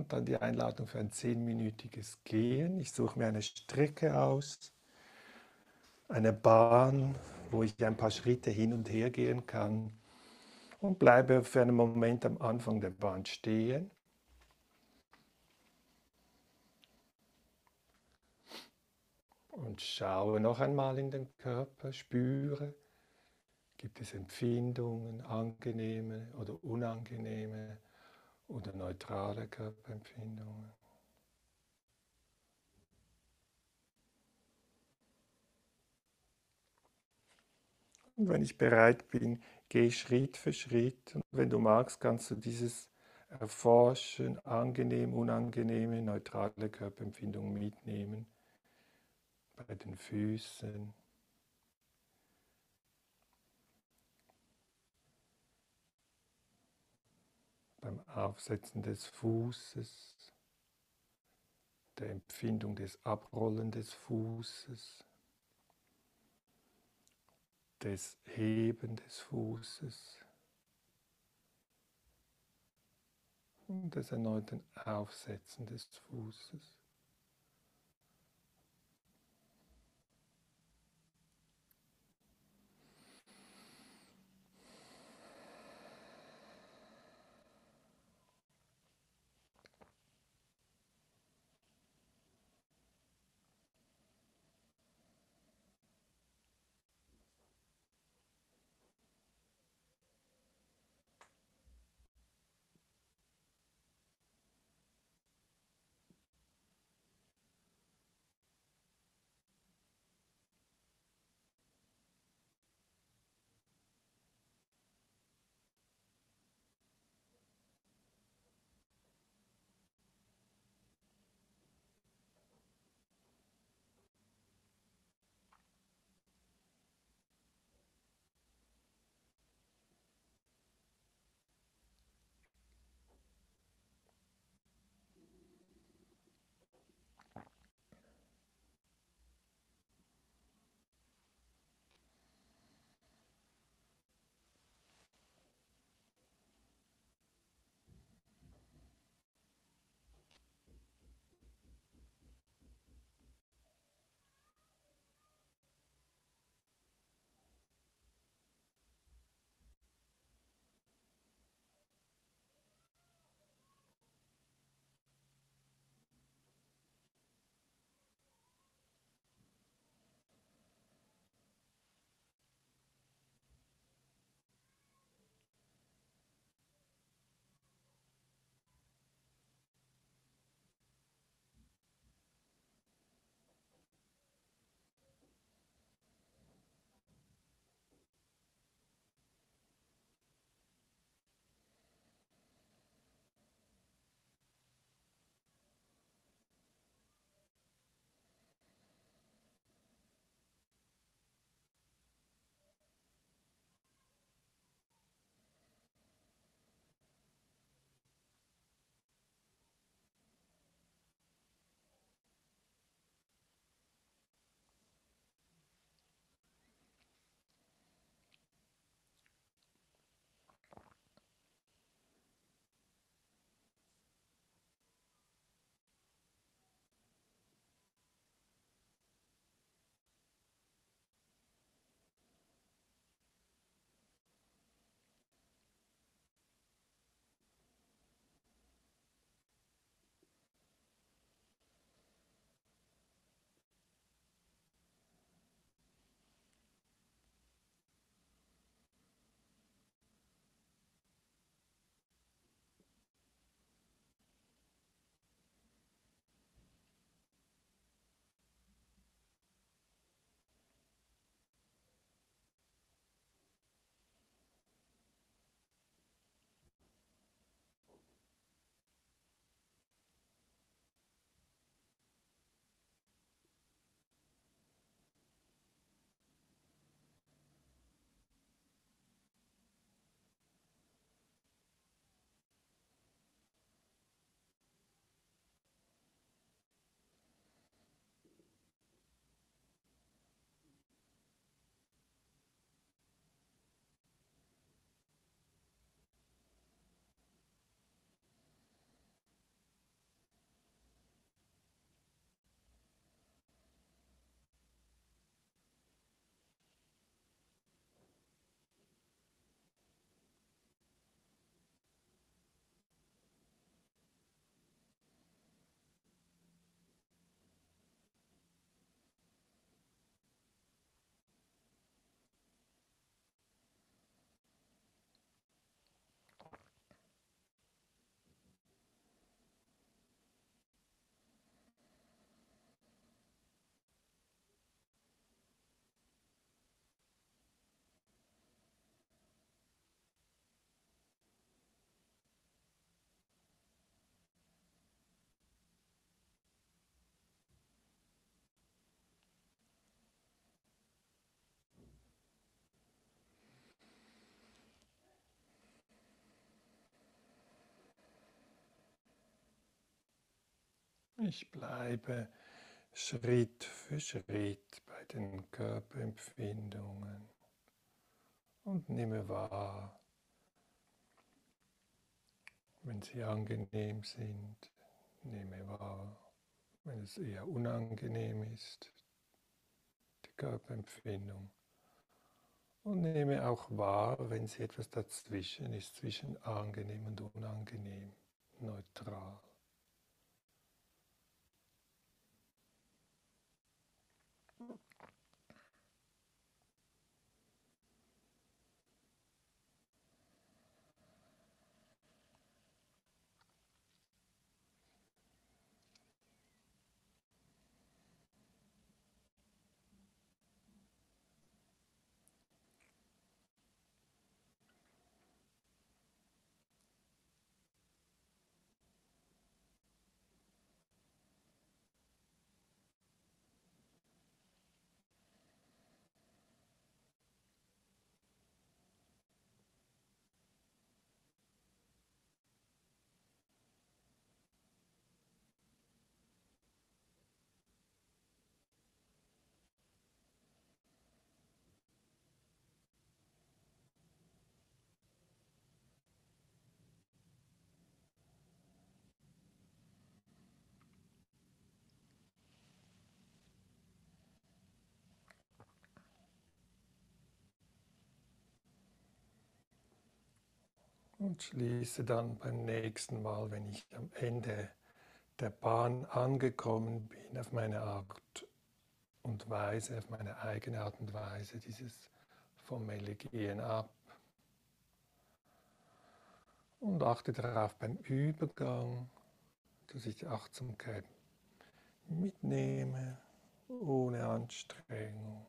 Und dann die Einladung für ein zehnminütiges Gehen. Ich suche mir eine Strecke aus, eine Bahn, wo ich ein paar Schritte hin und her gehen kann und bleibe für einen Moment am Anfang der Bahn stehen. Und schaue noch einmal in den Körper, spüre, gibt es Empfindungen, angenehme oder unangenehme oder neutrale Körperempfindungen. Und wenn ich bereit bin, gehe ich Schritt für Schritt. Und wenn du magst, kannst du dieses Erforschen, angenehm, unangenehme, neutrale Körperempfindungen mitnehmen. Bei den Füßen. Beim Aufsetzen des Fußes, der Empfindung des Abrollen des Fußes des Heben des Fußes und des erneuten Aufsetzen des Fußes. Ich bleibe Schritt für Schritt bei den Körperempfindungen und nehme wahr, wenn sie angenehm sind, nehme wahr, wenn es eher unangenehm ist, die Körperempfindung. Und nehme auch wahr, wenn sie etwas dazwischen ist, zwischen angenehm und unangenehm, neutral. Und schließe dann beim nächsten Mal, wenn ich am Ende der Bahn angekommen bin, auf meine Art und Weise, auf meine eigene Art und Weise, dieses formelle Gehen ab. Und achte darauf beim Übergang, dass ich die Achtsamkeit mitnehme, ohne Anstrengung.